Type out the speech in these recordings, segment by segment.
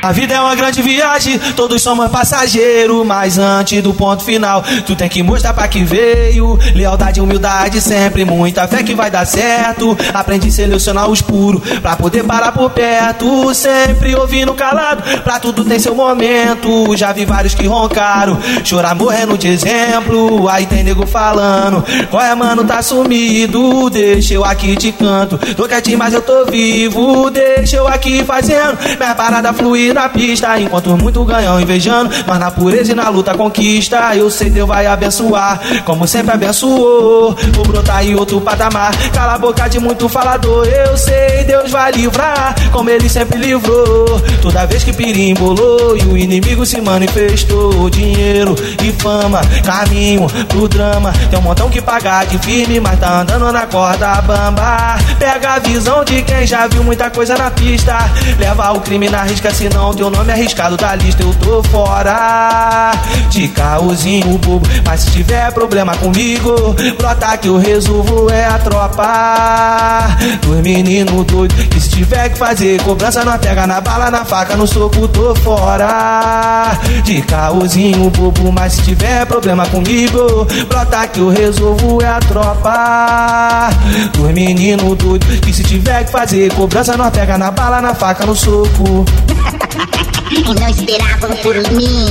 A vida é uma grande viagem, todos somos passageiros, mas antes do ponto final, tu tem que mostrar pra que veio. Lealdade, humildade, sempre muita fé que vai dar certo. Aprendi a selecionar os puros pra poder parar por perto. Sempre ouvindo calado, pra tudo tem seu momento. Já vi vários que roncaram, chorar morrendo de exemplo. Aí tem nego falando, qual é, mano, tá sumido? Deixa eu aqui te canto, tô quietinho, mas eu tô vivo. Deixa eu aqui fazendo minha parada fluir na pista. Enquanto muito ganham invejando, mas na pureza e na luta conquista. Eu sei Deus vai abençoar, como sempre abençoou. Vou brotar em outro patamar. Cala a boca de muito falador. Eu sei Deus vai livrar, como ele sempre livrou. Toda vez que pirimbolou e o inimigo se manifestou. Dinheiro e fama, caminho pro drama. Tem um montão que pagar de firme, mas tá andando na corda bamba. Pega a visão de quem já viu muita coisa na pista. Leva o crime na risca, senão teu nome é arriscado da lista. Eu tô fora de caosinho bobo. Mas se tiver problema comigo, brota que eu resolvo é a tropa. Dos meninos doidos, que se tiver que fazer cobrança, não pega na bala, na faca, no soco, tô fora de caosinho bobo. Mas se tiver problema comigo, brota que eu resolvo é a tropa. Dos meninos doidos, que se tiver que fazer cobrança, não pega na bala, na faca, no soco. não esperavam por mim.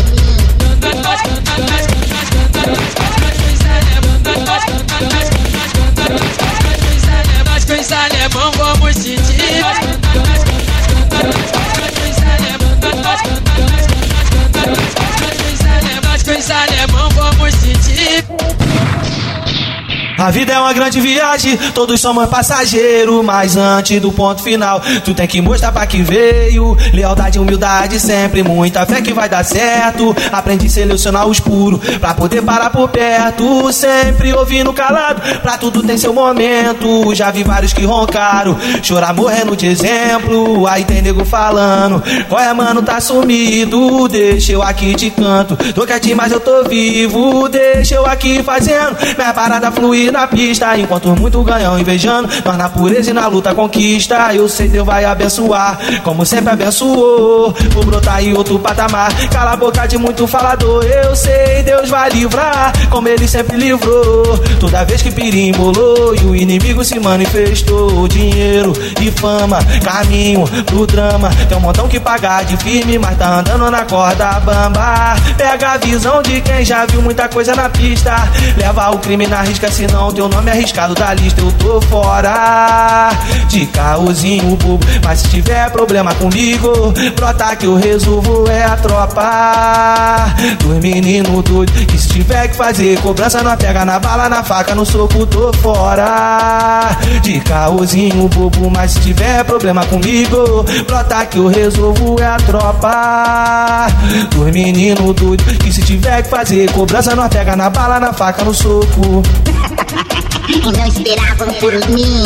A vida é uma grande viagem, todos somos passageiros, mas antes do ponto final, tu tem que mostrar pra que veio. Lealdade, humildade, sempre muita fé que vai dar certo. Aprendi a selecionar os puros pra poder parar por perto. Sempre ouvindo calado, pra tudo tem seu momento. Já vi vários que roncaram, chorar morrendo de exemplo. Aí tem nego falando, qual é, mano, tá sumido? Deixa eu aqui te canto, tô quietinho, mas eu tô vivo. Deixa eu aqui fazendo minha parada fluir na pista. Enquanto muito ganham invejando, mas na pureza e na luta conquista. Eu sei Deus vai abençoar, como sempre abençoou. Vou brotar em outro patamar. Cala a boca de muito falador. Eu sei Deus vai livrar, como ele sempre livrou. Toda vez que pirimbolou e o inimigo se manifestou. Dinheiro e fama, caminho pro drama. Tem um montão que pagar de firme, mas tá andando na corda bamba. Pega a visão de quem já viu muita coisa na pista. Leva o crime na risca, senão teu nome arriscado da lista. Eu tô fora de caosinho bobo. Mas se tiver problema comigo, brota que eu resolvo é a tropa. Dos meninos doidos, que se tiver que fazer cobrança, não pega na bala, na faca, no soco, tô fora de caosinho bobo. Mas se tiver problema comigo, brota que eu resolvo é a tropa. Dos meninos doidos, que se tiver que fazer cobrança, não pega na bala, na faca, no soco. Não esperavam por mim.